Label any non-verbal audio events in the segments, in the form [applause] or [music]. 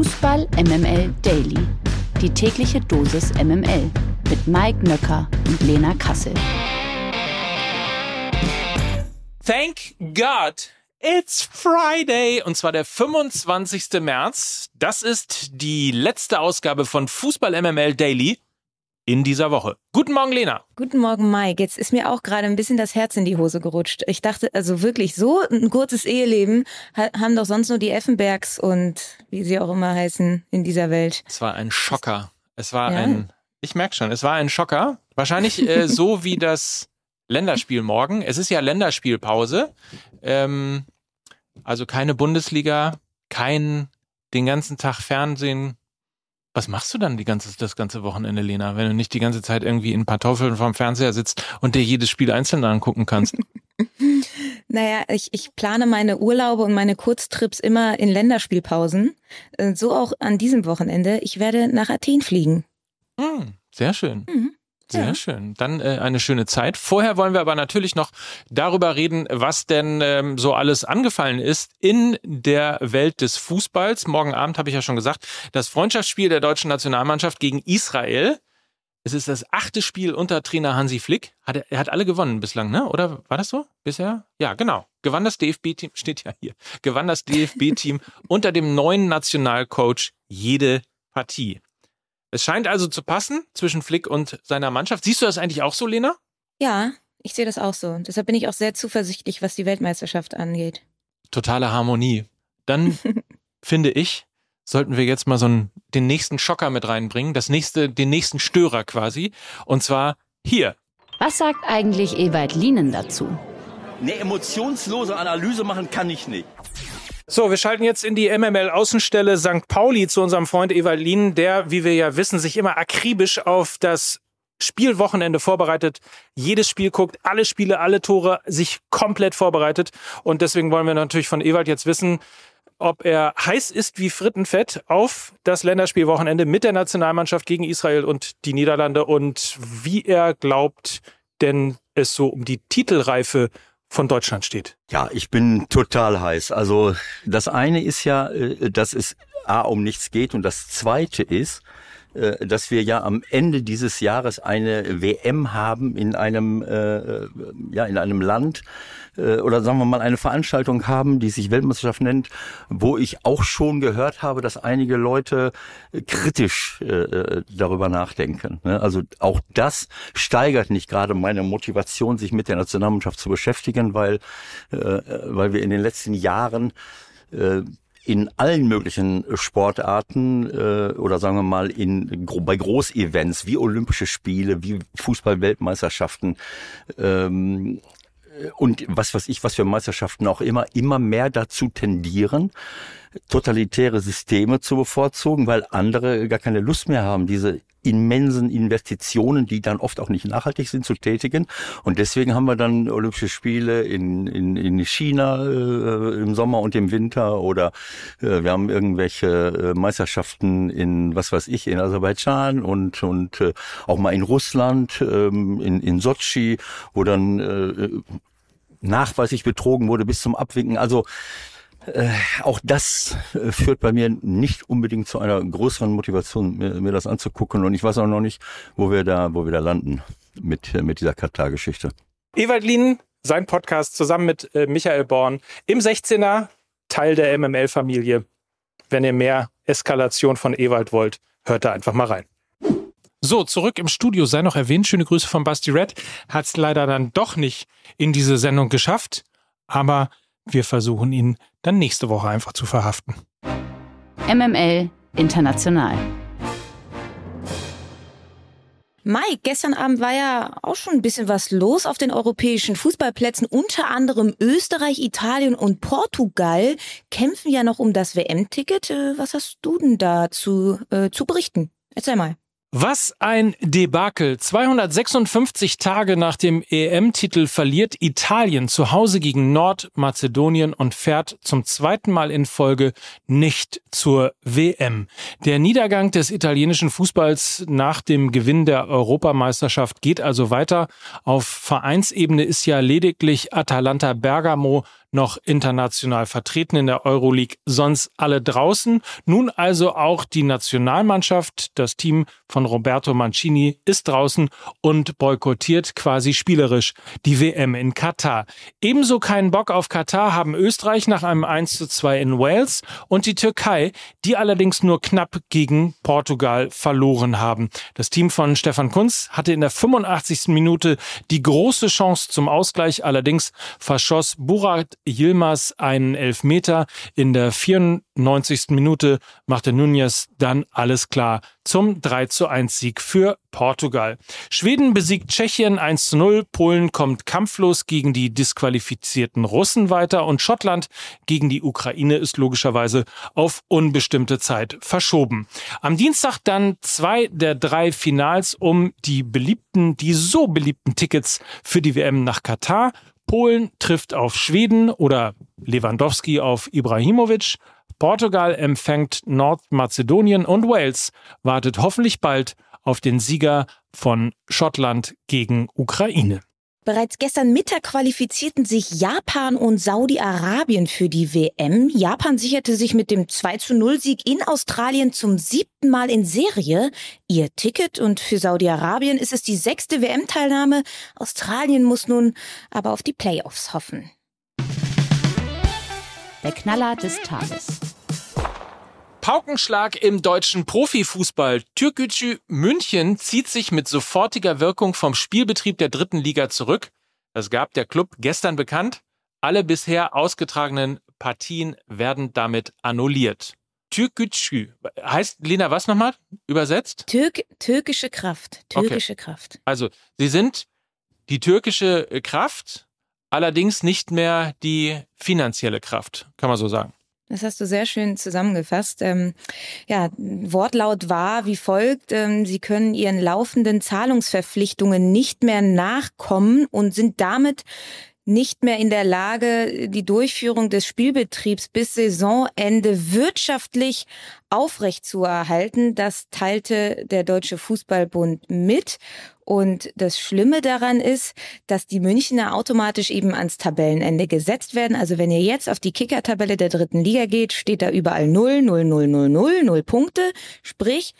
Fußball MML Daily. Die tägliche Dosis MML mit Mike Nöcker und Lena Kassel. Thank God It's Friday und zwar der 25. März. Das ist die letzte Ausgabe von Fußball MML Daily in dieser Woche. Guten Morgen, Lena. Guten Morgen, Mike. Jetzt ist mir auch gerade ein bisschen das Herz in die Hose gerutscht. Ich dachte, also wirklich, so ein kurzes Eheleben haben doch sonst nur die Effenbergs und wie sie auch immer heißen in dieser Welt. Es war ein Schocker. Es war ja. ein, ich merke schon, es war ein Schocker. Wahrscheinlich äh, [laughs] so wie das Länderspiel morgen. Es ist ja Länderspielpause. Ähm, also keine Bundesliga, kein den ganzen Tag Fernsehen, was machst du dann die ganze, das ganze Wochenende, Lena, wenn du nicht die ganze Zeit irgendwie in Pantoffeln vorm Fernseher sitzt und dir jedes Spiel einzeln angucken kannst? [laughs] naja, ich, ich plane meine Urlaube und meine Kurztrips immer in Länderspielpausen. Äh, so auch an diesem Wochenende. Ich werde nach Athen fliegen. Hm, sehr schön. Mhm. Sehr ja. schön. Dann äh, eine schöne Zeit. Vorher wollen wir aber natürlich noch darüber reden, was denn ähm, so alles angefallen ist in der Welt des Fußballs. Morgen Abend habe ich ja schon gesagt, das Freundschaftsspiel der deutschen Nationalmannschaft gegen Israel. Es ist das achte Spiel unter Trainer Hansi Flick. Hat er, er hat alle gewonnen bislang, ne? Oder war das so bisher? Ja, genau. Gewann das DFB-Team, [laughs] steht ja hier, gewann das DFB-Team [laughs] unter dem neuen Nationalcoach jede Partie. Es scheint also zu passen zwischen Flick und seiner Mannschaft. Siehst du das eigentlich auch so, Lena? Ja, ich sehe das auch so. Deshalb bin ich auch sehr zuversichtlich, was die Weltmeisterschaft angeht. Totale Harmonie. Dann [laughs] finde ich, sollten wir jetzt mal so einen, den nächsten Schocker mit reinbringen, das nächste, den nächsten Störer quasi. Und zwar hier. Was sagt eigentlich Ewald Lienen dazu? Eine emotionslose Analyse machen kann ich nicht. So, wir schalten jetzt in die MML-Außenstelle St. Pauli zu unserem Freund Evalin, der, wie wir ja wissen, sich immer akribisch auf das Spielwochenende vorbereitet, jedes Spiel guckt, alle Spiele, alle Tore, sich komplett vorbereitet. Und deswegen wollen wir natürlich von Ewald jetzt wissen, ob er heiß ist wie Frittenfett auf das Länderspielwochenende mit der Nationalmannschaft gegen Israel und die Niederlande und wie er glaubt, denn es so um die Titelreife von Deutschland steht. Ja, ich bin total heiß. Also das eine ist ja, äh, dass es A um nichts geht und das zweite ist, dass wir ja am Ende dieses Jahres eine WM haben in einem äh, ja in einem Land, äh, oder sagen wir mal eine Veranstaltung haben, die sich Weltmeisterschaft nennt, wo ich auch schon gehört habe, dass einige Leute äh, kritisch äh, darüber nachdenken. Ne? Also auch das steigert nicht gerade meine Motivation, sich mit der Nationalmannschaft zu beschäftigen, weil, weil wir in den letzten Jahren in allen möglichen Sportarten äh, oder sagen wir mal in bei Großevents wie Olympische Spiele, wie Fußball-Weltmeisterschaften ähm, und was weiß ich, was für Meisterschaften auch immer, immer mehr dazu tendieren, totalitäre Systeme zu bevorzugen, weil andere gar keine Lust mehr haben, diese immensen Investitionen, die dann oft auch nicht nachhaltig sind, zu tätigen. Und deswegen haben wir dann Olympische Spiele in, in, in China äh, im Sommer und im Winter oder äh, wir haben irgendwelche äh, Meisterschaften in, was weiß ich, in Aserbaidschan und, und äh, auch mal in Russland, ähm, in, in Sochi, wo dann äh, nachweislich betrogen wurde bis zum Abwinken. Also äh, auch das äh, führt bei mir nicht unbedingt zu einer größeren Motivation, mir, mir, das anzugucken. Und ich weiß auch noch nicht, wo wir da, wo wir da landen mit, äh, mit dieser Katar-Geschichte. Ewald Lien, sein Podcast zusammen mit äh, Michael Born im 16er, Teil der MML-Familie. Wenn ihr mehr Eskalation von Ewald wollt, hört da einfach mal rein. So, zurück im Studio sei noch erwähnt. Schöne Grüße von Basti Red. Hat es leider dann doch nicht in diese Sendung geschafft. Aber wir versuchen ihn dann nächste Woche einfach zu verhaften. MML International. Mike, gestern Abend war ja auch schon ein bisschen was los auf den europäischen Fußballplätzen. Unter anderem Österreich, Italien und Portugal kämpfen ja noch um das WM-Ticket. Äh, was hast du denn dazu äh, zu berichten? Erzähl mal. Was ein Debakel. 256 Tage nach dem EM-Titel verliert Italien zu Hause gegen Nordmazedonien und fährt zum zweiten Mal in Folge nicht zur WM. Der Niedergang des italienischen Fußballs nach dem Gewinn der Europameisterschaft geht also weiter. Auf Vereinsebene ist ja lediglich Atalanta Bergamo noch international vertreten in der Euroleague, sonst alle draußen. Nun also auch die Nationalmannschaft, das Team von Roberto Mancini ist draußen und boykottiert quasi spielerisch die WM in Katar. Ebenso keinen Bock auf Katar haben Österreich nach einem 1 zu 2 in Wales und die Türkei, die allerdings nur knapp gegen Portugal verloren haben. Das Team von Stefan Kunz hatte in der 85. Minute die große Chance zum Ausgleich, allerdings verschoss Burak Yilmaz einen Elfmeter. In der 94. Minute machte Nunez dann alles klar zum 3 zu 1 Sieg für Portugal. Schweden besiegt Tschechien 1 zu 0, Polen kommt kampflos gegen die disqualifizierten Russen weiter und Schottland gegen die Ukraine ist logischerweise auf unbestimmte Zeit verschoben. Am Dienstag dann zwei der drei Finals um die beliebten, die so beliebten Tickets für die WM nach Katar. Polen trifft auf Schweden oder Lewandowski auf Ibrahimovic. Portugal empfängt Nordmazedonien und Wales wartet hoffentlich bald auf den Sieger von Schottland gegen Ukraine. Bereits gestern Mittag qualifizierten sich Japan und Saudi-Arabien für die WM. Japan sicherte sich mit dem 2 zu 0 Sieg in Australien zum siebten Mal in Serie ihr Ticket und für Saudi-Arabien ist es die sechste WM-Teilnahme. Australien muss nun aber auf die Playoffs hoffen. Der Knaller des Tages. Paukenschlag im deutschen Profifußball. Türkgücü München zieht sich mit sofortiger Wirkung vom Spielbetrieb der dritten Liga zurück. Das gab der Club gestern bekannt. Alle bisher ausgetragenen Partien werden damit annulliert. Türkgücü heißt Lena was nochmal übersetzt? Türk, türkische Kraft. Türkische okay. Kraft. Also sie sind die türkische Kraft, allerdings nicht mehr die finanzielle Kraft, kann man so sagen. Das hast du sehr schön zusammengefasst. Ähm, ja, Wortlaut war wie folgt. Ähm, sie können ihren laufenden Zahlungsverpflichtungen nicht mehr nachkommen und sind damit nicht mehr in der Lage, die Durchführung des Spielbetriebs bis Saisonende wirtschaftlich aufrechtzuerhalten. Das teilte der Deutsche Fußballbund mit. Und das Schlimme daran ist, dass die Münchner automatisch eben ans Tabellenende gesetzt werden. Also wenn ihr jetzt auf die Kicker-Tabelle der dritten Liga geht, steht da überall 0, 0, 0, 0, 0, 0 Punkte. Sprich,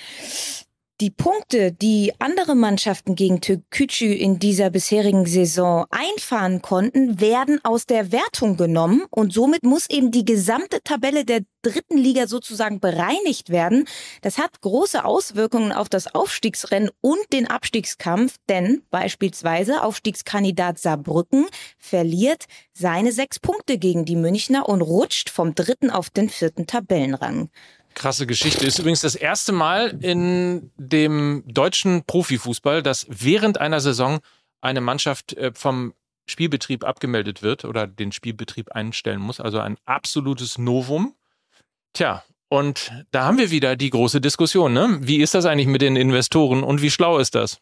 die Punkte, die andere Mannschaften gegen Türkgücü in dieser bisherigen Saison einfahren konnten, werden aus der Wertung genommen und somit muss eben die gesamte Tabelle der dritten Liga sozusagen bereinigt werden. Das hat große Auswirkungen auf das Aufstiegsrennen und den Abstiegskampf, denn beispielsweise Aufstiegskandidat Saarbrücken verliert seine sechs Punkte gegen die Münchner und rutscht vom dritten auf den vierten Tabellenrang. Krasse Geschichte. Ist übrigens das erste Mal in dem deutschen Profifußball, dass während einer Saison eine Mannschaft äh, vom Spielbetrieb abgemeldet wird oder den Spielbetrieb einstellen muss. Also ein absolutes Novum. Tja, und da haben wir wieder die große Diskussion. Ne? Wie ist das eigentlich mit den Investoren und wie schlau ist das?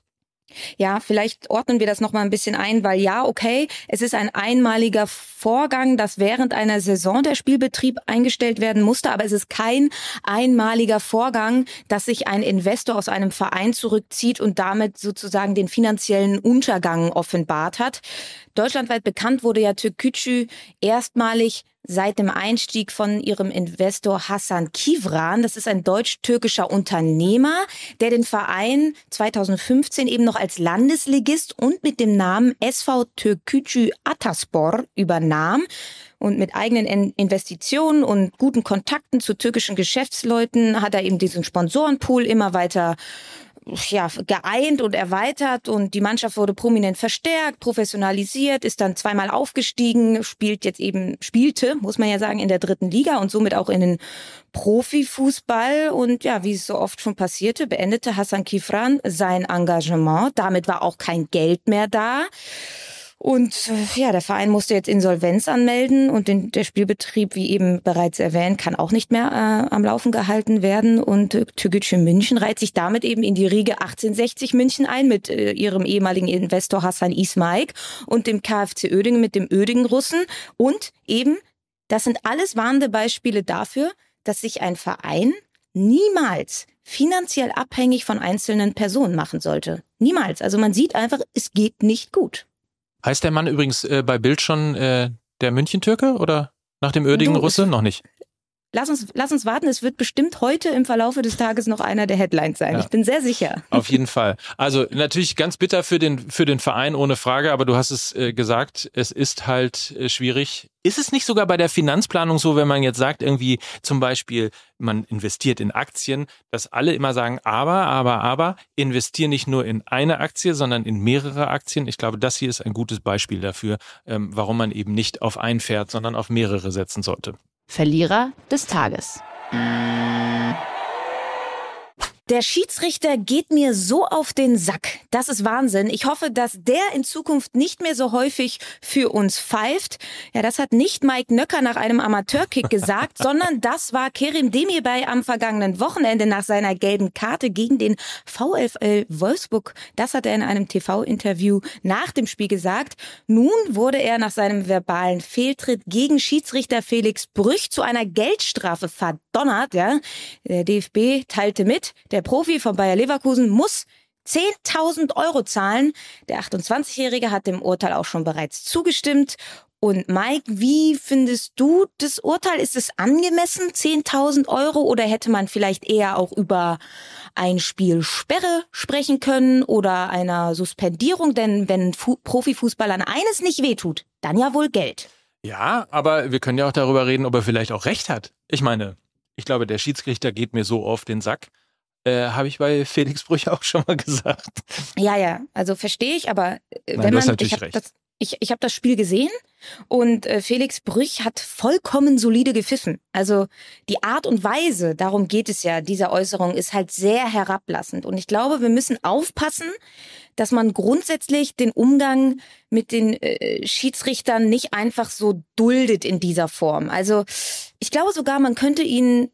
Ja, vielleicht ordnen wir das noch mal ein bisschen ein, weil ja, okay, es ist ein einmaliger Vorgang, dass während einer Saison der Spielbetrieb eingestellt werden musste, aber es ist kein einmaliger Vorgang, dass sich ein Investor aus einem Verein zurückzieht und damit sozusagen den finanziellen Untergang offenbart hat. Deutschlandweit bekannt wurde ja Türkgücü erstmalig seit dem Einstieg von ihrem Investor Hassan Kivran. Das ist ein deutsch-türkischer Unternehmer, der den Verein 2015 eben noch als Landesligist und mit dem Namen SV Türkgücü Ataspor übernahm und mit eigenen Investitionen und guten Kontakten zu türkischen Geschäftsleuten hat er eben diesen Sponsorenpool immer weiter ja, geeint und erweitert und die Mannschaft wurde prominent verstärkt, professionalisiert, ist dann zweimal aufgestiegen, spielt jetzt eben, spielte, muss man ja sagen, in der dritten Liga und somit auch in den Profifußball und ja, wie es so oft schon passierte, beendete Hassan Kifran sein Engagement. Damit war auch kein Geld mehr da. Und äh, ja, der Verein musste jetzt Insolvenz anmelden und den, der Spielbetrieb, wie eben bereits erwähnt, kann auch nicht mehr äh, am Laufen gehalten werden. Und äh, Türkgücü München reiht sich damit eben in die Riege 1860 München ein mit äh, ihrem ehemaligen Investor Hassan Ismaik und dem KfC Oedingen mit dem Oedingen-Russen. Und eben, das sind alles warnende Beispiele dafür, dass sich ein Verein niemals finanziell abhängig von einzelnen Personen machen sollte. Niemals. Also man sieht einfach, es geht nicht gut. Heißt der Mann übrigens äh, bei Bild schon äh, der München-Türke oder nach dem ödigen Russe? Noch nicht. Lass uns, lass uns warten, es wird bestimmt heute im Verlaufe des Tages noch einer der Headlines sein. Ja. Ich bin sehr sicher. Auf jeden Fall. Also natürlich ganz bitter für den, für den Verein, ohne Frage, aber du hast es äh, gesagt, es ist halt äh, schwierig. Ist es nicht sogar bei der Finanzplanung so, wenn man jetzt sagt, irgendwie zum Beispiel, man investiert in Aktien, dass alle immer sagen, aber, aber, aber, investiere nicht nur in eine Aktie, sondern in mehrere Aktien. Ich glaube, das hier ist ein gutes Beispiel dafür, ähm, warum man eben nicht auf ein Pferd, sondern auf mehrere setzen sollte. Verlierer des Tages. Der Schiedsrichter geht mir so auf den Sack. Das ist Wahnsinn. Ich hoffe, dass der in Zukunft nicht mehr so häufig für uns pfeift. Ja, das hat nicht Mike Nöcker nach einem Amateurkick [laughs] gesagt, sondern das war Kerim Demirbay am vergangenen Wochenende nach seiner gelben Karte gegen den VfL Wolfsburg. Das hat er in einem TV-Interview nach dem Spiel gesagt. Nun wurde er nach seinem verbalen Fehltritt gegen Schiedsrichter Felix Brüch zu einer Geldstrafe verdonnert. Ja, der DFB teilte mit, der der Profi von Bayer Leverkusen muss 10.000 Euro zahlen. Der 28-Jährige hat dem Urteil auch schon bereits zugestimmt. Und Mike, wie findest du das Urteil? Ist es angemessen, 10.000 Euro, oder hätte man vielleicht eher auch über ein Spiel Sperre sprechen können oder einer Suspendierung? Denn wenn Fu Profifußballern eines nicht wehtut, dann ja wohl Geld. Ja, aber wir können ja auch darüber reden, ob er vielleicht auch recht hat. Ich meine, ich glaube, der Schiedsrichter geht mir so auf den Sack. Äh, Habe ich bei Felix Brüch auch schon mal gesagt. Ja, ja, also verstehe ich, aber äh, Nein, wenn man, ich habe das, ich, ich hab das Spiel gesehen und äh, Felix Brüch hat vollkommen solide gepfiffen. Also die Art und Weise, darum geht es ja, dieser Äußerung ist halt sehr herablassend. Und ich glaube, wir müssen aufpassen, dass man grundsätzlich den Umgang mit den äh, Schiedsrichtern nicht einfach so duldet in dieser Form. Also ich glaube sogar, man könnte ihnen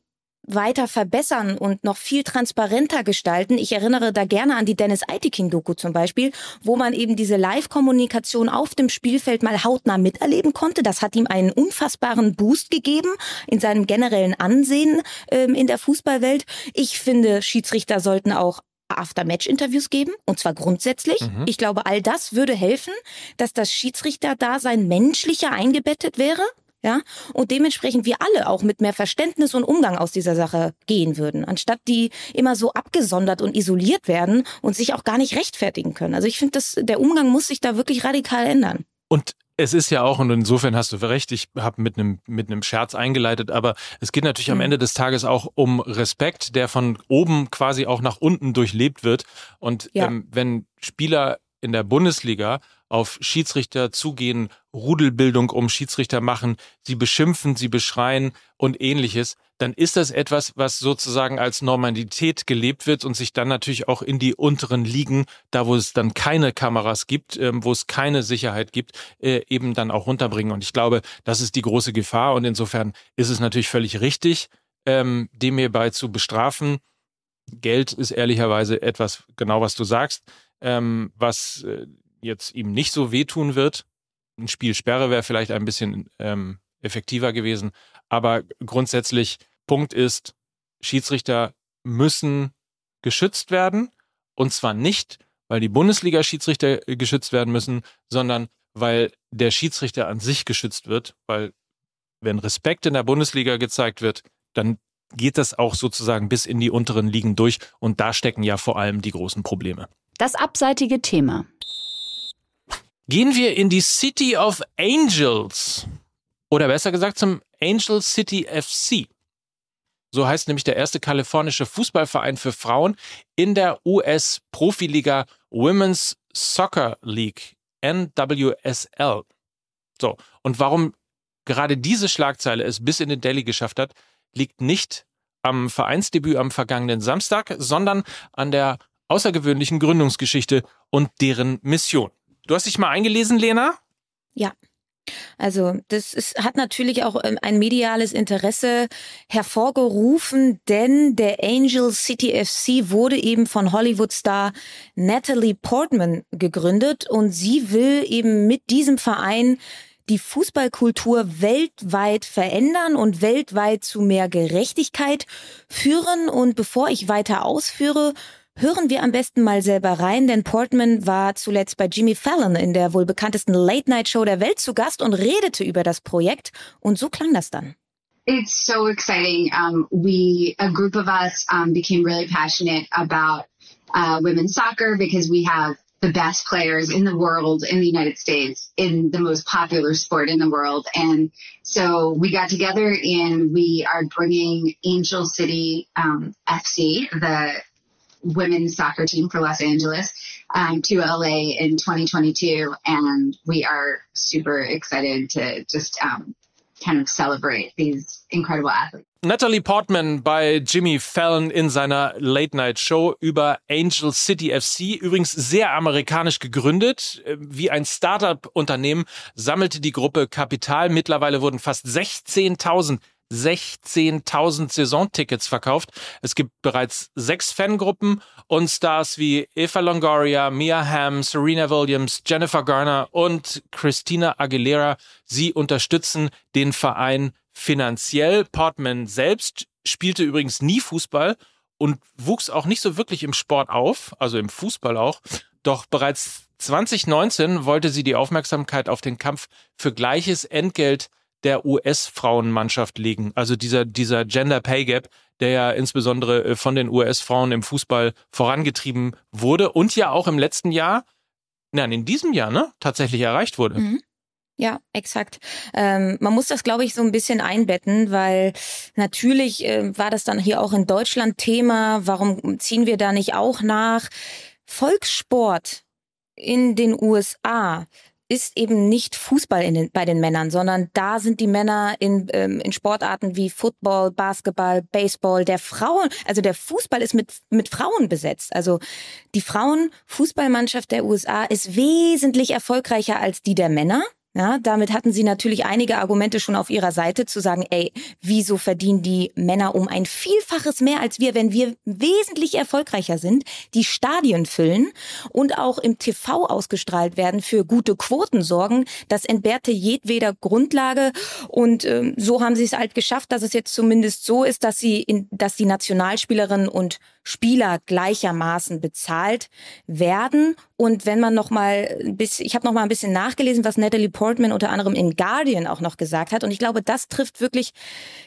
weiter verbessern und noch viel transparenter gestalten. Ich erinnere da gerne an die Dennis Eitiking-Doku zum Beispiel, wo man eben diese Live-Kommunikation auf dem Spielfeld mal hautnah miterleben konnte. Das hat ihm einen unfassbaren Boost gegeben in seinem generellen Ansehen ähm, in der Fußballwelt. Ich finde, Schiedsrichter sollten auch After-Match-Interviews geben, und zwar grundsätzlich. Mhm. Ich glaube, all das würde helfen, dass das Schiedsrichter-Dasein menschlicher eingebettet wäre ja, und dementsprechend wir alle auch mit mehr Verständnis und Umgang aus dieser Sache gehen würden, anstatt die immer so abgesondert und isoliert werden und sich auch gar nicht rechtfertigen können. Also ich finde, der Umgang muss sich da wirklich radikal ändern. Und es ist ja auch, und insofern hast du recht, ich habe mit einem mit einem Scherz eingeleitet, aber es geht natürlich mhm. am Ende des Tages auch um Respekt, der von oben quasi auch nach unten durchlebt wird. Und ja. ähm, wenn Spieler in der Bundesliga auf Schiedsrichter zugehen, Rudelbildung um Schiedsrichter machen, sie beschimpfen, sie beschreien und ähnliches, dann ist das etwas, was sozusagen als Normalität gelebt wird und sich dann natürlich auch in die unteren Ligen, da wo es dann keine Kameras gibt, ähm, wo es keine Sicherheit gibt, äh, eben dann auch runterbringen. Und ich glaube, das ist die große Gefahr und insofern ist es natürlich völlig richtig, ähm, dem hierbei zu bestrafen. Geld ist ehrlicherweise etwas, genau was du sagst, ähm, was äh, jetzt ihm nicht so wehtun wird. Ein Spielsperre wäre vielleicht ein bisschen ähm, effektiver gewesen. Aber grundsätzlich, Punkt ist, Schiedsrichter müssen geschützt werden. Und zwar nicht, weil die Bundesliga-Schiedsrichter geschützt werden müssen, sondern weil der Schiedsrichter an sich geschützt wird. Weil wenn Respekt in der Bundesliga gezeigt wird, dann geht das auch sozusagen bis in die unteren Ligen durch. Und da stecken ja vor allem die großen Probleme. Das abseitige Thema. Gehen wir in die City of Angels. Oder besser gesagt zum Angel City FC. So heißt nämlich der erste kalifornische Fußballverein für Frauen in der US-Profiliga Women's Soccer League, NWSL. So, und warum gerade diese Schlagzeile es bis in den Daily geschafft hat, liegt nicht am Vereinsdebüt am vergangenen Samstag, sondern an der außergewöhnlichen Gründungsgeschichte und deren Mission. Du hast dich mal eingelesen, Lena? Ja. Also das ist, hat natürlich auch ähm, ein mediales Interesse hervorgerufen, denn der Angel City FC wurde eben von Hollywood-Star Natalie Portman gegründet und sie will eben mit diesem Verein die Fußballkultur weltweit verändern und weltweit zu mehr Gerechtigkeit führen. Und bevor ich weiter ausführe, Hören wir am besten mal selber rein, denn Portman war zuletzt bei Jimmy Fallon in der wohl bekanntesten Late-Night-Show der Welt zu Gast und redete über das Projekt. Und so klang das dann. It's so exciting. Um, we, a group of us, um, became really passionate about uh, women's soccer because we have the best players in the world in the United States in the most popular sport in the world. And so we got together and we are bringing Angel City um, FC, the women's soccer team for Los Angeles um, to LA in 2022, and we are super excited to just um, kind of celebrate these incredible athletes. Natalie Portman bei Jimmy Fallon in seiner Late-Night-Show über Angel City FC. Übrigens sehr amerikanisch gegründet. Wie ein Startup-Unternehmen sammelte die Gruppe Kapital. Mittlerweile wurden fast 16.000 16.000 Saisontickets verkauft. Es gibt bereits sechs Fangruppen und Stars wie Eva Longoria, Mia Hamm, Serena Williams, Jennifer Garner und Christina Aguilera. Sie unterstützen den Verein finanziell. Portman selbst spielte übrigens nie Fußball und wuchs auch nicht so wirklich im Sport auf, also im Fußball auch. Doch bereits 2019 wollte sie die Aufmerksamkeit auf den Kampf für gleiches Entgelt der US-Frauenmannschaft legen. Also dieser, dieser Gender Pay Gap, der ja insbesondere äh, von den US-Frauen im Fußball vorangetrieben wurde und ja auch im letzten Jahr, nein, in diesem Jahr, ne, tatsächlich erreicht wurde. Mhm. Ja, exakt. Ähm, man muss das, glaube ich, so ein bisschen einbetten, weil natürlich äh, war das dann hier auch in Deutschland Thema. Warum ziehen wir da nicht auch nach? Volkssport in den USA ist eben nicht Fußball den, bei den Männern, sondern da sind die Männer in, ähm, in Sportarten wie Football, Basketball, Baseball. Der Frauen, also der Fußball ist mit, mit Frauen besetzt. Also die Frauenfußballmannschaft der USA ist wesentlich erfolgreicher als die der Männer. Ja, damit hatten sie natürlich einige Argumente schon auf ihrer Seite zu sagen, ey, wieso verdienen die Männer um ein Vielfaches mehr als wir, wenn wir wesentlich erfolgreicher sind, die Stadien füllen und auch im TV ausgestrahlt werden, für gute Quoten sorgen. Das entbehrte jedweder Grundlage und ähm, so haben sie es halt geschafft, dass es jetzt zumindest so ist, dass sie in, dass die Nationalspielerinnen und Spieler gleichermaßen bezahlt werden. Und wenn man noch mal ich habe noch mal ein bisschen nachgelesen, was Natalie unter anderem in Guardian auch noch gesagt hat. Und ich glaube, das trifft wirklich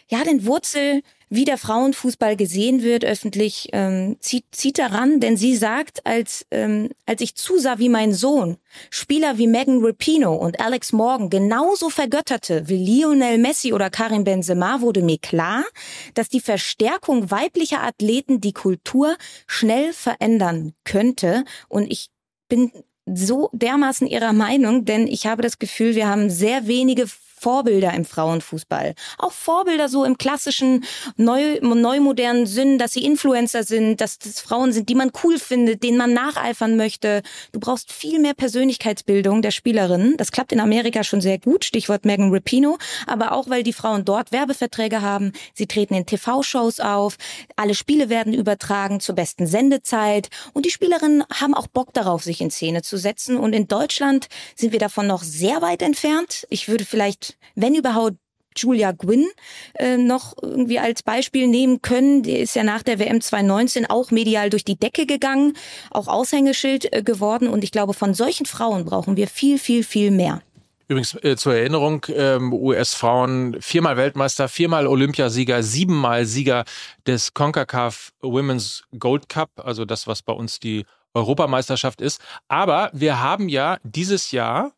ja den Wurzel wie der Frauenfußball gesehen wird öffentlich, ähm, zieht, zieht daran, denn sie sagt, als, ähm, als ich zusah, wie mein Sohn Spieler wie Megan Rapino und Alex Morgan genauso vergötterte wie Lionel Messi oder Karim Benzema, wurde mir klar, dass die Verstärkung weiblicher Athleten die Kultur schnell verändern könnte. Und ich bin so dermaßen ihrer Meinung, denn ich habe das Gefühl, wir haben sehr wenige Vorbilder im Frauenfußball. Auch Vorbilder so im klassischen, neu, neumodernen Sinn, dass sie Influencer sind, dass das Frauen sind, die man cool findet, denen man nacheifern möchte. Du brauchst viel mehr Persönlichkeitsbildung der Spielerinnen. Das klappt in Amerika schon sehr gut, Stichwort Megan Rapino, aber auch, weil die Frauen dort Werbeverträge haben. Sie treten in TV-Shows auf, alle Spiele werden übertragen zur besten Sendezeit und die Spielerinnen haben auch Bock darauf, sich in Szene zu setzen. Und in Deutschland sind wir davon noch sehr weit entfernt. Ich würde vielleicht wenn überhaupt, Julia Gwynn äh, noch irgendwie als Beispiel nehmen können. Die ist ja nach der WM 2019 auch medial durch die Decke gegangen, auch Aushängeschild äh, geworden. Und ich glaube, von solchen Frauen brauchen wir viel, viel, viel mehr. Übrigens äh, zur Erinnerung, ähm, US-Frauen viermal Weltmeister, viermal Olympiasieger, siebenmal Sieger des CONCACAF Women's Gold Cup, also das, was bei uns die Europameisterschaft ist. Aber wir haben ja dieses Jahr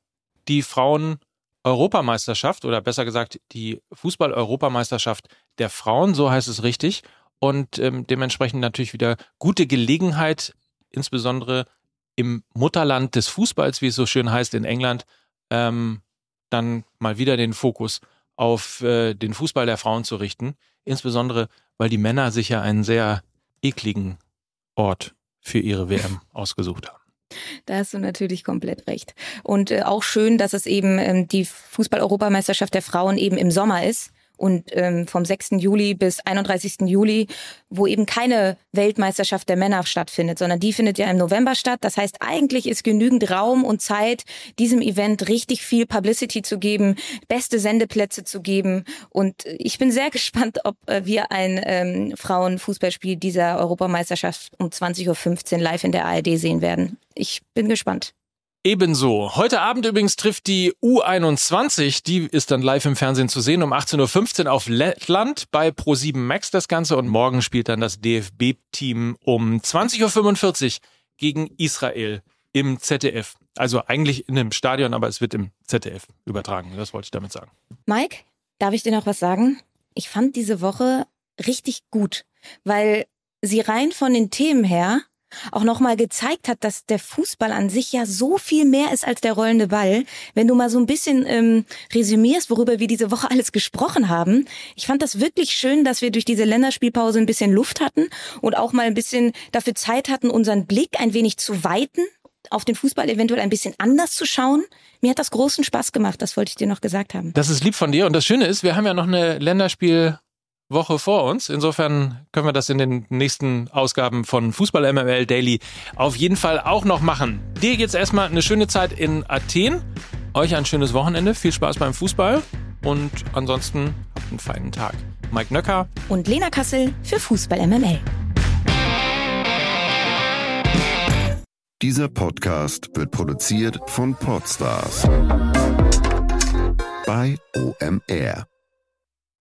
die Frauen Europameisterschaft oder besser gesagt die Fußball-Europameisterschaft der Frauen, so heißt es richtig. Und ähm, dementsprechend natürlich wieder gute Gelegenheit, insbesondere im Mutterland des Fußballs, wie es so schön heißt, in England, ähm, dann mal wieder den Fokus auf äh, den Fußball der Frauen zu richten. Insbesondere, weil die Männer sich ja einen sehr ekligen Ort für ihre WM [laughs] ausgesucht haben. Da hast du natürlich komplett recht. Und äh, auch schön, dass es eben ähm, die Fußball-Europameisterschaft der Frauen eben im Sommer ist und ähm, vom 6. Juli bis 31. Juli, wo eben keine Weltmeisterschaft der Männer stattfindet, sondern die findet ja im November statt. Das heißt, eigentlich ist genügend Raum und Zeit, diesem Event richtig viel Publicity zu geben, beste Sendeplätze zu geben. Und ich bin sehr [laughs] gespannt, ob äh, wir ein ähm, Frauenfußballspiel dieser Europameisterschaft um 20.15 Uhr live in der ARD sehen werden. Ich bin gespannt. Ebenso. Heute Abend übrigens trifft die U21, die ist dann live im Fernsehen zu sehen, um 18.15 Uhr auf Lettland bei Pro7 Max das Ganze und morgen spielt dann das DFB-Team um 20.45 Uhr gegen Israel im ZDF. Also eigentlich in einem Stadion, aber es wird im ZDF übertragen. Das wollte ich damit sagen. Mike, darf ich dir noch was sagen? Ich fand diese Woche richtig gut, weil sie rein von den Themen her auch nochmal gezeigt hat, dass der Fußball an sich ja so viel mehr ist als der rollende Ball. Wenn du mal so ein bisschen ähm, resümierst, worüber wir diese Woche alles gesprochen haben. Ich fand das wirklich schön, dass wir durch diese Länderspielpause ein bisschen Luft hatten und auch mal ein bisschen dafür Zeit hatten, unseren Blick ein wenig zu weiten, auf den Fußball eventuell ein bisschen anders zu schauen. Mir hat das großen Spaß gemacht, das wollte ich dir noch gesagt haben. Das ist lieb von dir und das Schöne ist, wir haben ja noch eine Länderspiel Woche vor uns. Insofern können wir das in den nächsten Ausgaben von Fußball MML Daily auf jeden Fall auch noch machen. Dir geht's erstmal eine schöne Zeit in Athen. Euch ein schönes Wochenende. Viel Spaß beim Fußball. Und ansonsten habt einen feinen Tag. Mike Nöcker und Lena Kassel für Fußball MML. Dieser Podcast wird produziert von Podstars bei OMR.